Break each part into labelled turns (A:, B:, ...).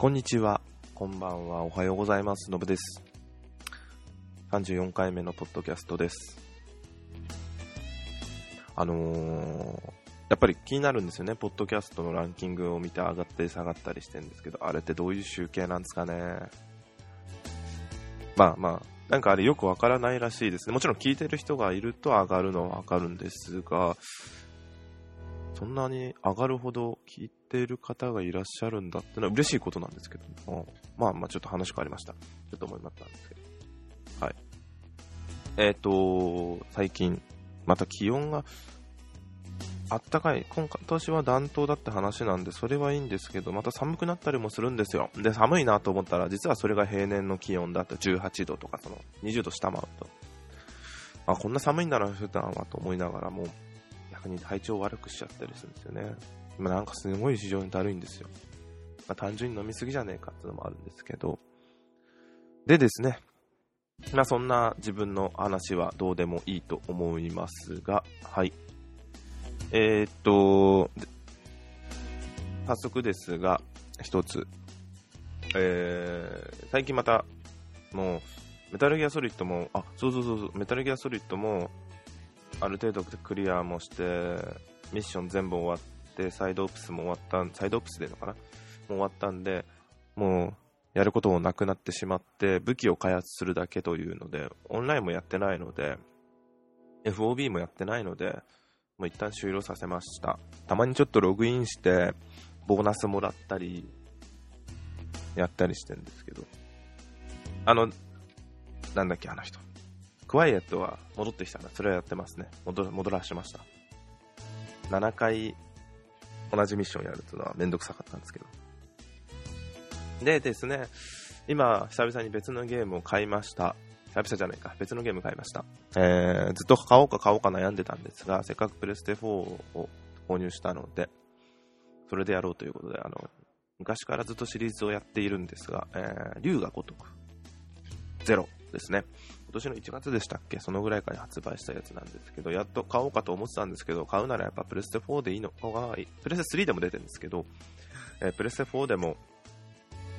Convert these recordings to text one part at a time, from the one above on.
A: こんにちは、こんばんは、おはようございます、のぶです。34回目のポッドキャストです。あのー、やっぱり気になるんですよね、ポッドキャストのランキングを見て上がったり下がったりしてるんですけど、あれってどういう集計なんですかね。まあまあ、なんかあれよくわからないらしいですね。もちろん聞いてる人がいると上がるのはわかるんですが、そんなに上がるほど聞いている方がいらっしゃるんだってのは嬉しいことなんですけど、うんまあまあちょっと話変わりました。ちょっと思いまったんですけど。はい。えっ、と、最近、また気温があったかい。今今年は暖冬だって話なんで、それはいいんですけど、また寒くなったりもするんですよ。で、寒いなと思ったら、実はそれが平年の気温だと18度とか、その20度下回ると。あ、こんな寒いんだな、普段はと思いながらも、逆に体調悪くしちゃったりするんですよね。今なんかすごい非常にだるいんですよ。まあ、単純に飲みすぎじゃねえかっていうのもあるんですけど。でですね、まあそんな自分の話はどうでもいいと思いますが、はい。えー、っと、早速ですが、一つ。えー、最近また、もう、メタルギアソリッドも、あ、そうそうそうそう、メタルギアソリッドも、ある程度クリアもして、ミッション全部終わって、サイドオプスも終わった、サイドオプスでいいのかな？もう終わったんで、もう、やることもなくなってしまって、武器を開発するだけというので、オンラインもやってないので、FOB もやってないので、もう一旦終了させました。たまにちょっとログインして、ボーナスもらったり、やったりしてるんですけど、あの、なんだっけ、あの人。クワイエットは戻ってきたんだ。それはやってますね。戻戻らしました。7回同じミッションやるというのはめんどくさかったんですけど。でですね、今、久々に別のゲームを買いました。久々じゃないか。別のゲーム買いました。えー、ずっと買おうか買おうか悩んでたんですが、せっかくプレステ4を購入したので、それでやろうということで、あの、昔からずっとシリーズをやっているんですが、えー、竜が如く、ゼロですね。今年の1月でしたっけ？そのぐらいから発売したやつなんですけど、やっと買おうかと思ってたんですけど、買うならやっぱプレステ4でいいのがいい、プレステ3でも出てるんですけど、えープレステ4でも、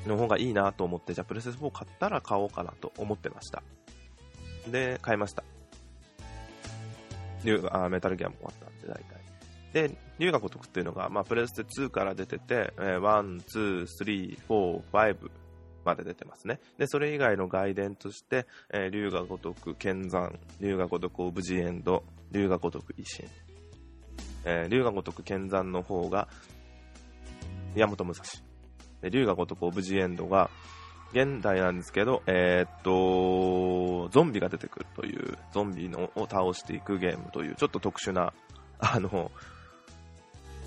A: の方がいいなと思って、じゃあプレステ4買ったら買おうかなと思ってました。で、買いました。竜が、あメタルギアも終わったんで、大体。で、竜が如くっていうのが、まあ、プレステ2から出てて、えー、1、2、3、4、5まで出てますね。で、それ以外の外伝として、えー、竜が如く剣山、竜が如くオブジエンド、竜が如く維新。えー、竜が如く剣山の方が、宮本武蔵。で、竜が如くオブジエンドが、現代なんですけど、えーっと、ゾンビが出てくるという、ゾンビのを倒していくゲームという、ちょっと特殊な、あの、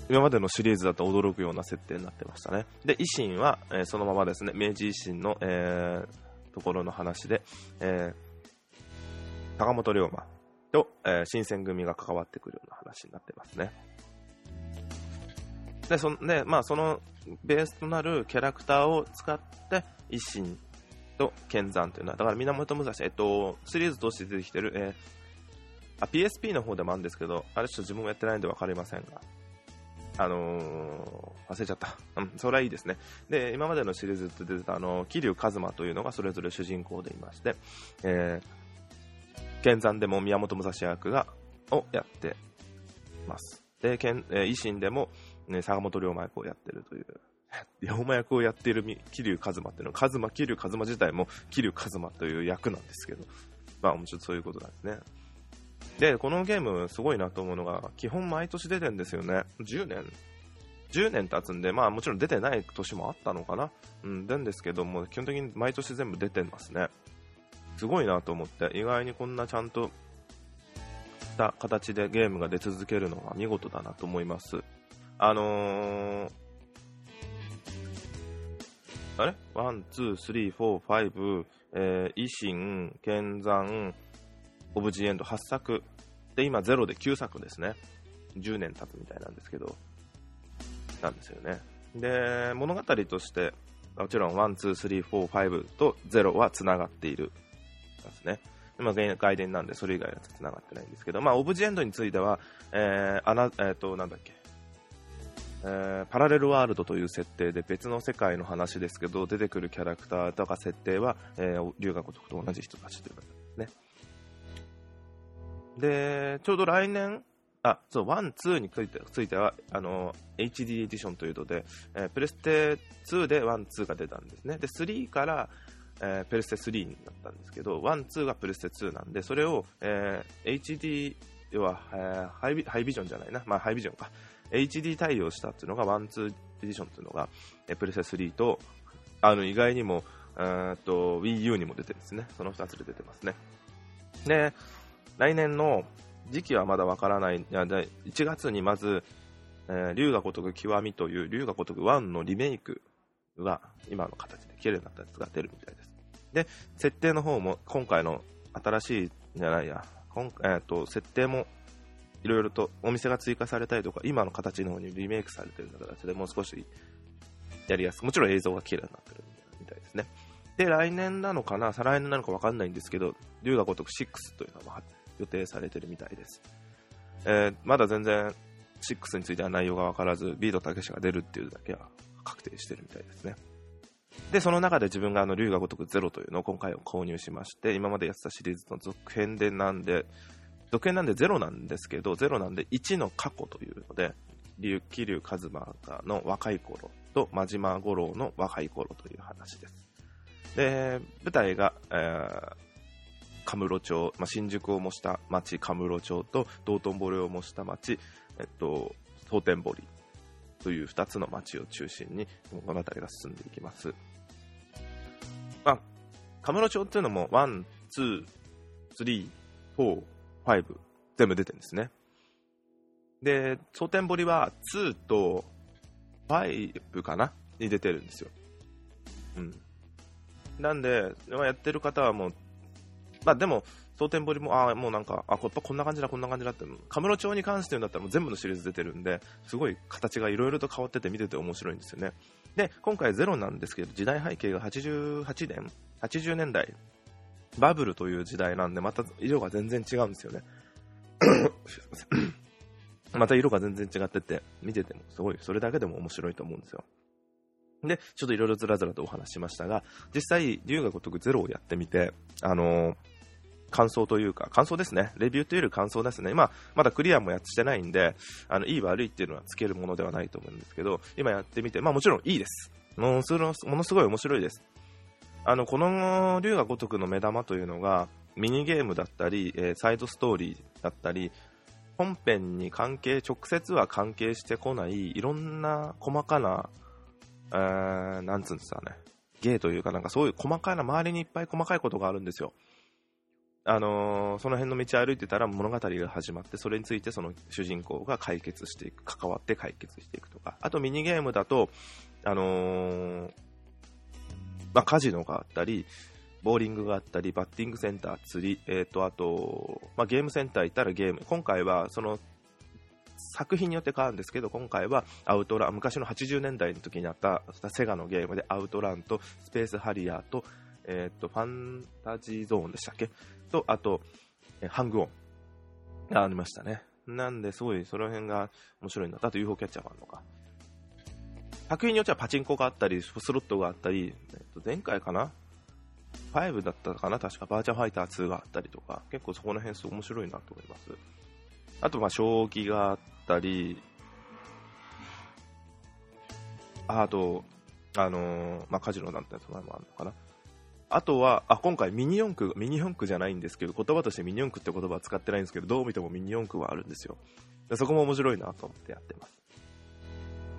A: 今までのシリーズだと驚くような設定になってましたね。で、維新は、えーそのままですね、明治維新の、えーところの話で、えー高本龍馬と、え新選組が関わってくるような話になってますね。で、そでまあ、そのベースとなるキャラクターを使って、維新と剣山というのは、だから源武蔵、えっと、シリーズとして出てきてる、えあ PSP の方でもあるんですけど、あれちょっと自分もやってないんで分かりませんが、あのー忘れちゃった。うん、それはいいですね。で、今までのシリーズで出てた、あの、桐生一馬というのがそれぞれ主人公でいまして、えー、剣山でも宮本武蔵役が、をやってます。で、剣えー維新でも、ね、坂本龍馬役をやってるという、龍馬役をやっている桐生一馬っていうのは、一馬、桐生一馬自体も桐生一馬という役なんですけど、まあ、もちろんそういうことなんですね。で、このゲームすごいなと思うのが、基本毎年出てるんですよね。10年 ?10 年経つんで、まあもちろん出てない年もあったのかな。うん、なんですけども、基本的に毎年全部出てますね。すごいなと思って、意外にこんなちゃんとした形でゲームが出続けるのは見事だなと思います。あのー、あれ ?1、2、3、4、5、えー、維新、剣山、オブジエンド8作。で、今ゼロで9作ですね。10年経つみたいなんですけど、なんですよね。で、物語として、もちろん1、2、3、4、5と0は繋がっている。ですね。今、外伝なんで、それ以外は繋がってないんですけど、まあ、オブジェンドについては、え、あな、えっ、と、なんだっけ、えパラレルワールドという設定で別の世界の話ですけど出てくるキャラクターとか設定は、えー龍が如くと同じ人たちということですねでちょうど来年あそう1、2についてついてはあの HD エディションというので、えープレステ2で1、2が出たんですね。で3から、えープレステ3になったんですけど1、2がプレステ2なんでそれを、えー HD 要は、えーハイビハイビジョンじゃないな、まあ、ハイビジョンか。HD 対応したっていうのが1、2エディションっていうのが、えープレステ3とあの意外にもえーっと WiiU にも出てるんですね。その2つで出てますね。で来年の時期はまだわからない。いや1月にまず、えー龍が如く極みという龍が如く1のリメイクが今の形で綺麗なったやつが出るみたいです。で設定の方も今回の新しいじゃないや。今えーっと設定もいろいろとお店が追加されたりとか今の形の方にリメイクされてるような形でもう少しやりやすくもちろん映像が綺麗になってるみたいですね。で来年なのかな？再来年なのか分かんないんですけど龍が如く6というのが予定されてるみたいです、えーまだ全然6については内容が分からずビートたけしが出るっていうだけは確定してるみたいですね。でその中で自分があの龍が如くゼロというのを今回購入しまして今までやってたシリーズの続編でなんで続編なんでゼロなんですけどゼロなんで1の過去というので龍桐生一馬の若い頃と真島五郎の若い頃という話です。で舞台が、えーカムロ町、まあ、新宿を模した町カムロ町と道頓堀を模した町、えっと、蒼天堀という2つの町を中心に物語が進んでいきます、まあ、カムロ町っていうのも1、2、3、4、5全部出てるんですね。で蒼天堀は2と5かな？に出てるんですよ。うん。なんで、やってる方はもうまあでも、蒼天堀も、ああ、もうなんか、あ、やっこんな感じだ、こんな感じだって、カムロ町に関して言うんだったらもう全部のシリーズ出てるんで、すごい形がいろいろと変わってて見てて面白いんですよね。で、今回ゼロなんですけど、時代背景が88年、80年代、バブルという時代なんで、また色が全然違うんですよね。また色が全然違ってて、見ててもすごい、それだけでも面白いと思うんですよ。で、ちょっといろいろずらずらとお話ししましたが、実際、龍が如くゼロをやってみて、あのー感想というか、感想ですね。レビューというより感想ですね。今、まだクリアもやってないんで、あの、いい悪いっていうのはつけるものではないと思うんですけど、今やってみて、まあもちろんいいです。ものすごいものすごい面白いです。あの、この龍が如くの目玉というのが、ミニゲームだったり、えーサイドストーリーだったり、本編に関係、直接は関係してこない、いろんな細かな、えー、なんつうんですかね、芸というか、なんかそういう細かいな、周りにいっぱい細かいことがあるんですよ。あのーその辺の道歩いてたら物語が始まって、それについてその主人公が解決していく、関わって解決していくとか、あとミニゲームだと、あのーまあ、カジノがあったり、ボーリングがあったり、バッティングセンター、釣り、えー、とあと、まあ、ゲームセンター行ったらゲーム、今回はその作品によって変わるんですけど、今回はアウトラン、昔の80年代の時にあったセガのゲームでアウトランとスペースハリアーと、えー、とファンタジーゾーンでしたっけと、あと、ハングオンがありましたね。なんで、すごいその辺が面白いな。あと UFO キャッチャーもあるのか。作品によってはパチンコがあったり、スロットがあったり、えっと、前回かな ?5 だったかな？確かバーチャファイター2があったりとか、結構そこら辺すごい面白いなと思います。あと、まあ、将棋があったり、あと、あのーまあ、カジノなんてやつもあるのかな？あとは、あ、今回ミニ四駆、ミニ四駆じゃないんですけど、言葉としてミニ四駆って言葉は使ってないんですけど、どう見てもミニ四駆はあるんですよ。そこも面白いなと思ってやってます。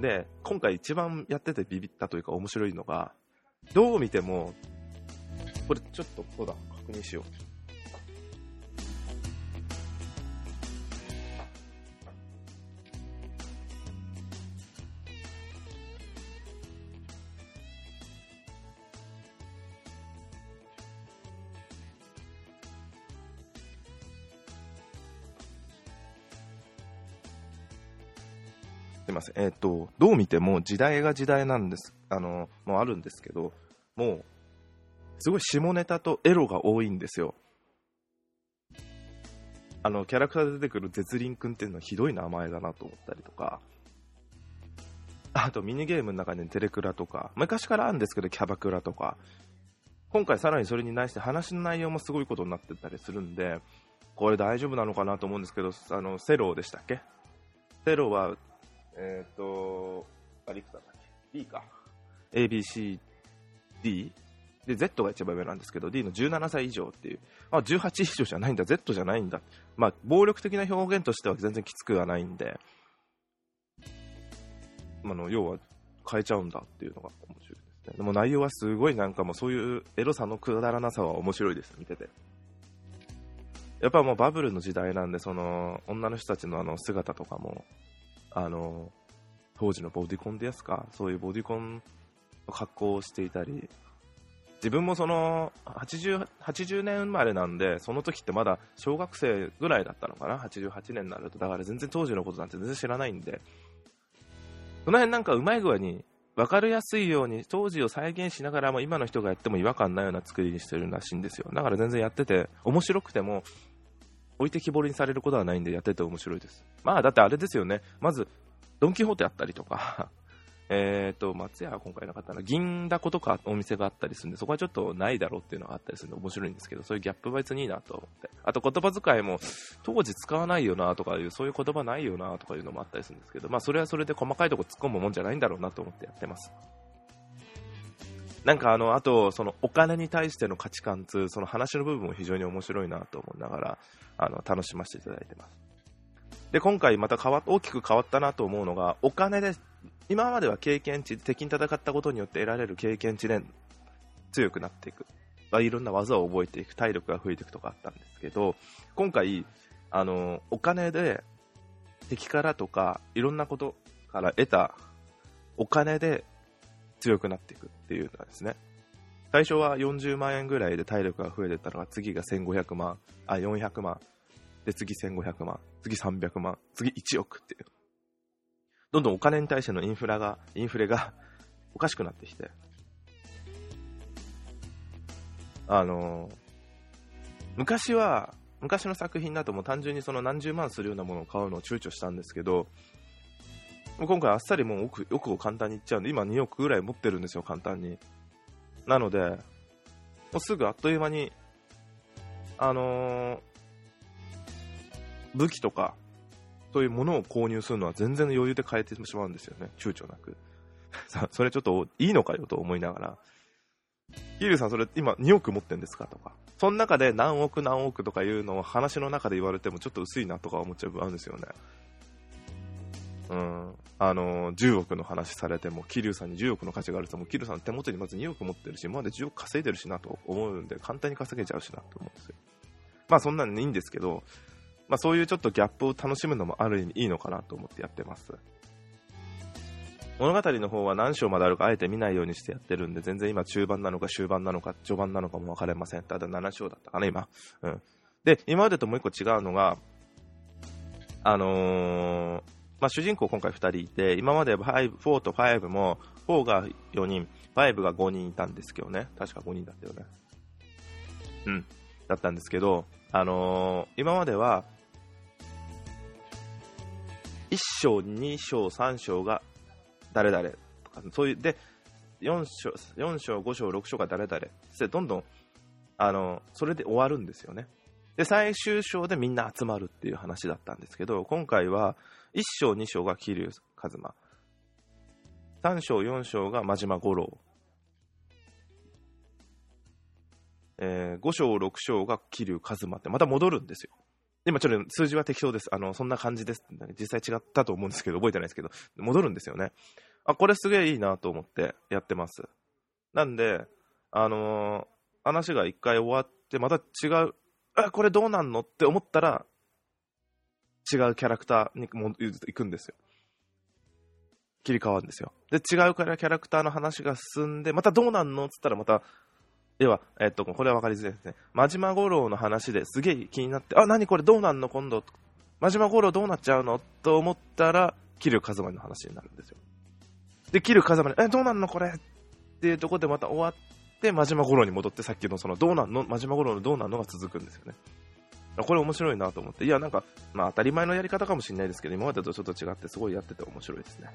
A: で、今回一番やっててビビったというか面白いのが、どう見ても、これちょっと、こうだ、確認しよう。すいません。えっ、と、どう見ても時代が時代なんです、あの、もうあるんですけど、もう、すごい下ネタとエロが多いんですよ。あの、キャラクターで出てくる絶倫くんっていうのはひどい名前だなと思ったりとか、あとミニゲームの中にテレクラとか、昔からあるんですけど、キャバクラとか、今回さらにそれに対して話の内容もすごいことになってたりするんで、これ大丈夫なのかなと思うんですけど、あの、セローでしたっけ？セローは、えっ、と、あ、リクだったっけ ?D か。ABCD? で、Z が一番上なんですけど、D の17歳以上っていう。あ、18以上じゃないんだ、Z じゃないんだ。まあ、暴力的な表現としては全然きつくはないんで、あの、要は変えちゃうんだっていうのが面白いですね。でも内容はすごいなんかもうそういうエロさのくだらなさは面白いです、見てて。やっぱもうバブルの時代なんで、その、女の人たちのあの姿とかも、あの、当時のボディコンですか、そういうボディコンの格好をしていたり、自分もその 80, 80年生まれなんで、その時ってまだ小学生ぐらいだったのかな、88年になると、だから全然当時のことなんて全然知らないんで、その辺なんかうまい具合に分かりやすいように当時を再現しながらも今の人がやっても違和感ないような作りにしてるらしいんですよ。だから全然やってて面白くても置いてきぼりにされることはないんでやってて面白いですまあだってあれですよねまずドン・キホーテあったりとか えっ、と、松屋は今回なかったな、銀だことかお店があったりするんで、そこはちょっとないだろうっていうのがあったりするんで面白いんですけど、そういうギャップは別にいいなと思って。あと言葉遣いも、当時使わないよなとかいう、そういう言葉ないよなとかいうのもあったりするんですけど、まあそれはそれで細かいとこ突っ込むもんじゃないんだろうなと思ってやってます。なんかあの、あと、そのお金に対しての価値観つその話の部分も非常に面白いなと思いながら、あの、楽しませていただいてます。で、今回また変わ大きく変わったなと思うのが、お金で今までは経験値、敵に戦ったことによって得られる経験値で強くなっていく。いろんな技を覚えていく、体力が増えていくとかあったんですけど、今回、あの、お金で敵からとか、いろんなことから得たお金で強くなっていくっていうのはですね、最初は40万円ぐらいで体力が増えてたのが、次が1500万、あ、400万、で、次1500万、次300万、次1億っていう。どんどんお金に対してのインフラが、インフレが おかしくなってきて、あの昔は、昔の作品だともう単純にその何十万するようなものを買うのを躊躇したんですけど、今回あっさりもう奥奥を簡単にいっちゃうんで、今2億ぐらい持ってるんですよ、簡単に。なので、もうすぐあっという間に、あのー、武器とか、そういうものを購入するのは全然余裕で買えてしまうんですよね、躊躇なく。それちょっといいのかよと思いながら、ヒールさん、それ今2億持ってんですかとか、その中で何億何億とかいうのを話の中で言われてもちょっと薄いなとか思っちゃうんですよね。うん、あの10億の話されても、桐生さんに10億の価値があると、も桐生さん手元にまず2億持ってるし、今まで10億稼いでるしなと思うんで、簡単に稼げちゃうしなと思うんですよ。まあそんなんでいいんですけど、まあ、そういうちょっとギャップを楽しむのもある意味いいのかなと思ってやってます。物語の方は何章まであるかあえて見ないようにしてやってるんで、全然今中盤なのか終盤なのか序盤なのかも分かれません。ただ7章だったかな、今。うん。で、今までともう一個違うのが、あのー、まあ、主人公今回2人いて、今まで5 4と5も、4が4人、5が5人いたんですけどね。確か5人だったよね。うん。だったんですけど、あのー、今までは、1章、2章、3章が誰々とか、そういう、で、4章、4章、5章、6章が誰々。で、どんどん、あの、それで終わるんですよね。で、最終章でみんな集まるっていう話だったんですけど、今回は、1章、2章が桐生一馬。3章、4章が真島五郎。えー、5章、6章が桐生一馬ってまた戻るんですよ。今ちょっと数字は適当です。あの、そんな感じです。実際違ったと思うんですけど、覚えてないですけど、戻るんですよね。あ、これすげえいいなと思ってやってます。なんで、あのー、話が一回終わって、また違う、あ、これどうなんのって思ったら、違うキャラクターにも行くんですよ。切り替わるんですよ。で、違うキャラクターの話が進んで、またどうなんのっつったらまたでは、えっと、これは分かりづらいですね。真島五郎の話ですげえ気になって、あ、何これどうなんの今度。真島五郎どうなっちゃうのと思ったら、桐生一馬の話になるんですよ。で、桐生一馬に、え、どうなんのこれっていうところでまた終わって、真島五郎に戻って、さっきのその、どうなんの真島五郎のどうなんのが続くんですよね。これ面白いなと思って。いや、なんか、まあ当たり前のやり方かもしれないですけど、今までとちょっと違って、すごいやってて面白いですね。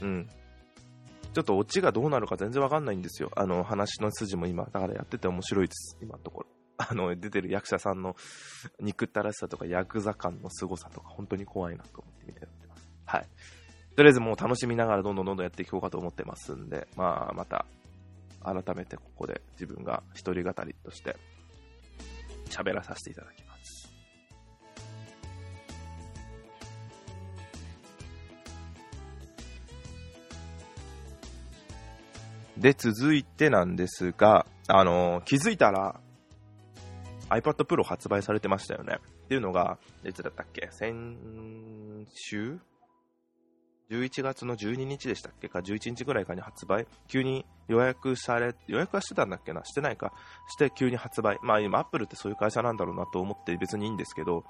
A: うん。ちょっとオチがどうなるか全然わかんないんですよ。あの、話の筋も今、だからやってて面白いです、今のところ。あの、出てる役者さんの憎ったらしさとか、ヤクザ感の凄さとか、本当に怖いなと思って見てます。はい。とりあえずもう楽しみながらどんどんどんどんやっていこうかと思ってますんで、まあ、また、改めてここで自分が一人語りとして喋らさせていただきます。で、続いてなんですが、あの気づいたら iPad Pro 発売されてましたよね。っていうのが、いつだったっけ？先週？?11 月の12日でしたっけ？か、11日ぐらいかに発売。急に予約され、予約はしてたんだっけな？してないか。して急に発売。まあ今、Apple ってそういう会社なんだろうなと思って別にいいんですけど、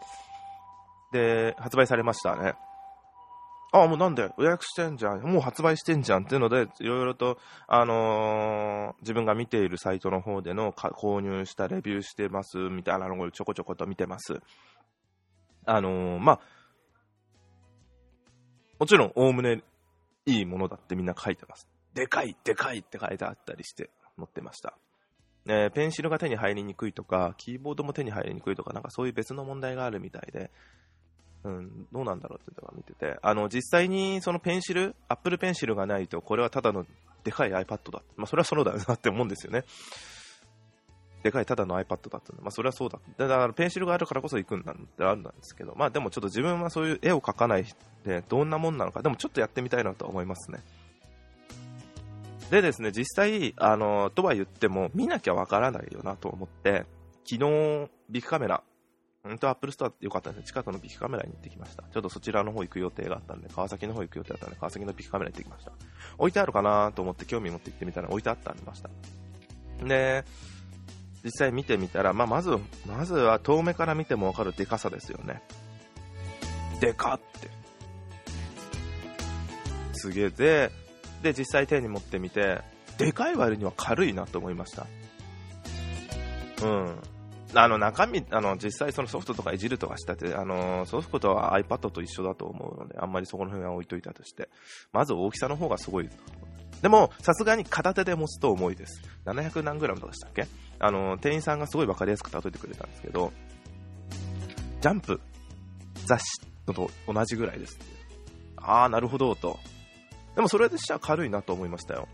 A: で、発売されましたね。ああ、もうなんで？予約してんじゃん。もう発売してんじゃんっていうので、いろいろと、あのー自分が見ているサイトの方での購入したレビューしてますみたいなのをちょこちょこと見てます。あのーまあ、もちろん、おおむねいいものだってみんな書いてます。でかい、でかいって書いてあったりして載ってました。ね、ペンシルが手に入りにくいとか、キーボードも手に入りにくいとか、なんかそういう別の問題があるみたいで、うん、どうなんだろうってのが見てて、あの、実際にそのペンシル、アップルペンシルがないと、これはただのでかい iPad だ。まあ、それはそうだなって思うんですよね。でかいただの iPad だって、まあ、それはそうだ。だから、ペンシルがあるからこそ行くんだってあるんですけど、まあ、でもちょっと自分はそういう絵を描かないで、どんなもんなのか、でもちょっとやってみたいなと思いますね。でですね、実際、あの、とは言っても、見なきゃわからないよなと思って、昨日、ビックカメラ、うんと、アップルストアよかったんです、近くのビックカメラに行ってきました。ちょっとそちらの方行く予定があったんで、川崎の方行く予定だったんで、川崎のビックカメラ行ってきました。置いてあるかなと思って興味持って行ってみたら置いてあってありました。で、実際見てみたら、まあ、まず、まずは遠目から見てもわかるデカさですよね。でかって。すげえで、で、実際手に持ってみて、でかい割には軽いなと思いました。うん。あの中身、あの実際そのソフトとかいじるとかしたって、あのソフトとは iPad と一緒だと思うので、あんまりそこの辺は置いといたとして、まず大きさの方がすごい。でも、さすがに片手で持つと重いです。700何グラムとかでしたっけ？あの、店員さんがすごい分かりやすく例えてくれたんですけど、ジャンプ、雑誌のと同じぐらいですって。あー、なるほど、と。でもそれでしたら軽いなと思いましたよ。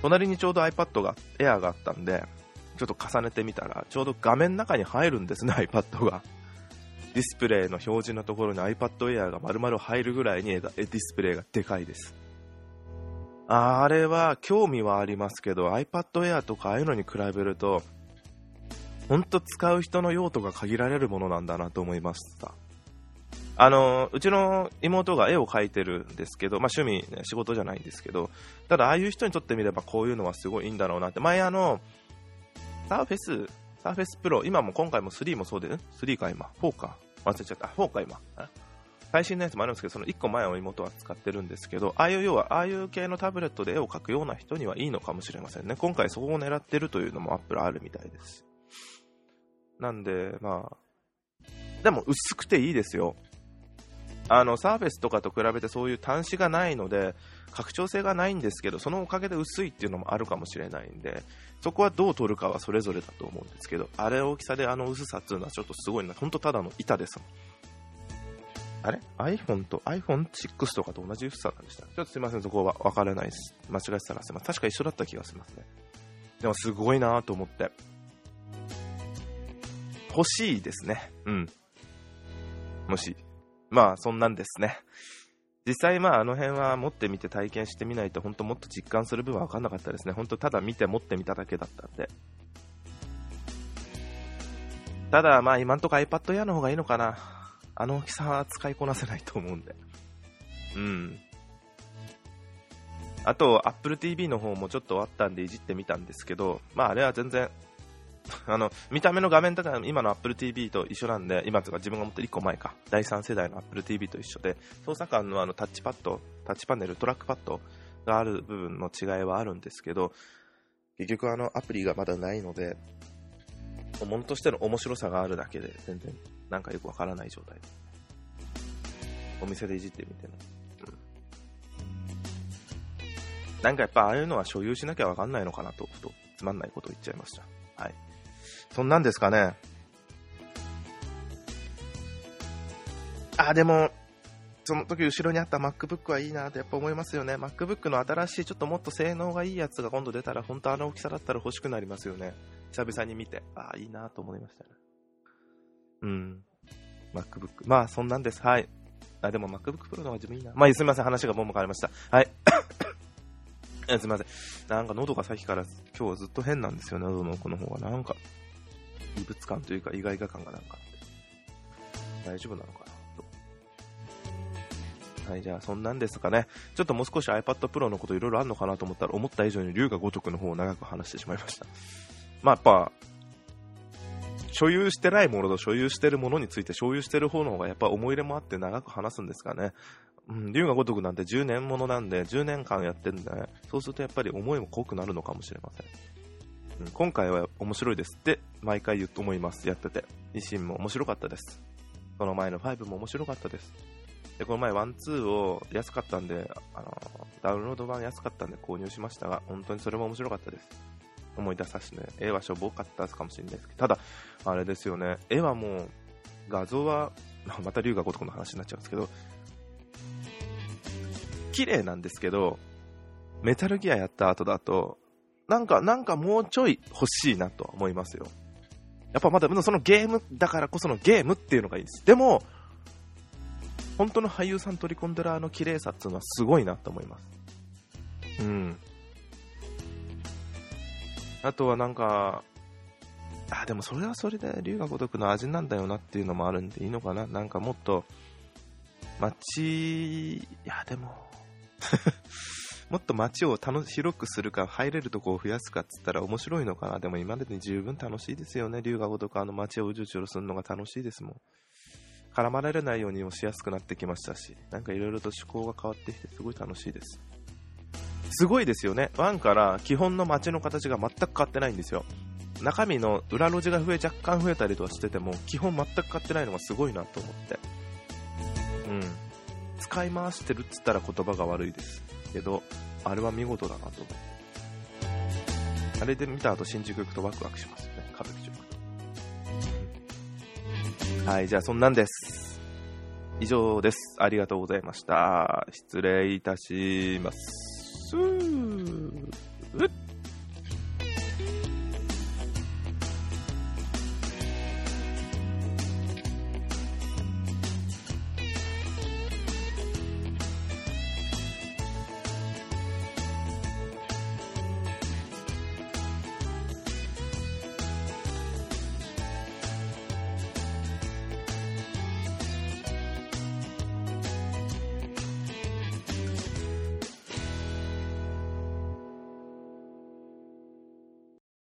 A: 隣にちょうど iPad が、Air があったんで、ちょっと重ねてみたら、ちょうど画面の中に入るんですね、iPad が。ディスプレイの表示のところに iPad Air が丸々入るぐらいにディスプレイがでかいです。あれは興味はありますけど、iPad Air とかああいうのに比べると、本当使う人の用途が限られるものなんだなと思いました。あの、うちの妹が絵を描いてるんですけど、まあ趣味、ね、仕事じゃないんですけど、ただああいう人にとってみればこういうのはすごいいいんだろうなって、前あの、サーフェス、サーフェスプロ、今も今回も3もそうで、ん ?3 か今 ?4 か忘れちゃった。4か今。最新のやつもあるんですけど、その1個前を妹は使ってるんですけど、ああいう要は、ああいう系のタブレットで絵を描くような人にはいいのかもしれませんね。今回そこを狙ってるというのもアップルあるみたいです。なんで、まあ、でも薄くていいですよ。あの、サーフェスとかと比べてそういう端子がないので、拡張性がないんですけど、そのおかげで薄いっていうのもあるかもしれないんで、そこはどう取るかはそれぞれだと思うんですけど、あれ大きさであの薄さっていうのはちょっとすごいな。ほんとただの板ですもん。あれ ?iPhone と iPhone6 とかと同じ薄さなんでした。ちょっとすいません、そこは分からないです。間違えてたらすいません。確か一緒だった気がしますね。でもすごいなと思って。欲しいですね。うん。もし。まあ、そんなんですね。実際、まあ、あの辺は持ってみて体験してみないと、本当もっと実感する部分は分かんなかったですね。本当ただ見て持ってみただけだったんで。ただ、まあ、今んとこ iPad Air の方がいいのかな。あの大きさは使いこなせないと思うんで。うん。あと、Apple TV の方もちょっとあったんでいじってみたんですけど、まあ、あれは全然、あの、見た目の画面とか今の Apple TV と一緒なんで、今とか自分が持ってる1個前か、第3世代の Apple TV と一緒で、操作感のあのタッチパッド、タッチパネル、トラックパッドがある部分の違いはあるんですけど、結局あのアプリがまだないので、ものとしての面白さがあるだけで、全然なんかよくわからない状態です。お店でいじってみても。うん。なんかやっぱああいうのは所有しなきゃわかんないのかなと、ふとつまんないことを言っちゃいました。はい。そんなんですかね。あ、でも、その時後ろにあった MacBook はいいなってやっぱ思いますよね。MacBook の新しいちょっともっと性能がいいやつが今度出たら、本当あの大きさだったら欲しくなりますよね。久々に見て。ああ、いいなと思いましたね。うん。MacBook。まあ、そんなんです。はい。あ、でも MacBook Pro の方が自分いいな。まあ、すみません。話がもうも変わりました。はい。すみません。なんか喉がさっきから今日はずっと変なんですよね。喉の奥の方が。なんか、異物感というか意外が感がなんか大丈夫なのかなはい、じゃあそんなんですかね。ちょっともう少し iPad Pro のこといろいろあるのかなと思ったら、思った以上に龍が如くの方を長く話してしまいました。まあやっぱ、所有してないものと所有してるものについて所有してる方の方がやっぱ思い入れもあって長く話すんですかね。うん、龍が如くなんて10年ものなんで、10年間やってるんで、ね、そうするとやっぱり思いも濃くなるのかもしれません。うん、今回は面白いですって毎回言うと思います、やってて。維新も面白かったです。その前の5も面白かったです。で、この前、ワン、ツーを安かったんで、あの、ダウンロード版安かったんで購入しましたが、本当にそれも面白かったです。思い出させてね、絵はしょぼかったかもしれないですけど、ただ、あれですよね、絵はもう、画像は、また龍が如くの話になっちゃうんですけど、綺麗なんですけど、メタルギアやった後だと、なんか、なんかもうちょい欲しいなとは思いますよ。やっぱまだ、そのゲームだからこそのゲームっていうのがいいです。でも、本当の俳優さん取り込んでるあの綺麗さっていうのはすごいなと思います。うん。あとはなんか、あ、でもそれはそれで龍が如くの味なんだよなっていうのもあるんでいいのかななんかもっと、街、いやでも もっと街を楽広くするか、入れるとこを増やすかっつったら面白いのかな。でも今までに十分楽しいですよね。龍が如くあの街をうじゅうじろするのが楽しいですもん。絡まれないようにもしやすくなってきましたし、なんかいろいろと趣向が変わってきてすごい楽しいです。すごいですよね。1から基本の街の形が全く変わってないんですよ。中身の裏路地が増え、若干増えたりとかしてても、基本全く変わってないのがすごいなと思って。うん。使い回してるっつったら言葉が悪いです。けど、あれは見事だなと思って。あれで見た後新宿行くとワクワクしますよね。歌舞伎町はい、じゃあそんなんです。以上です。ありがとうございました。失礼いたします。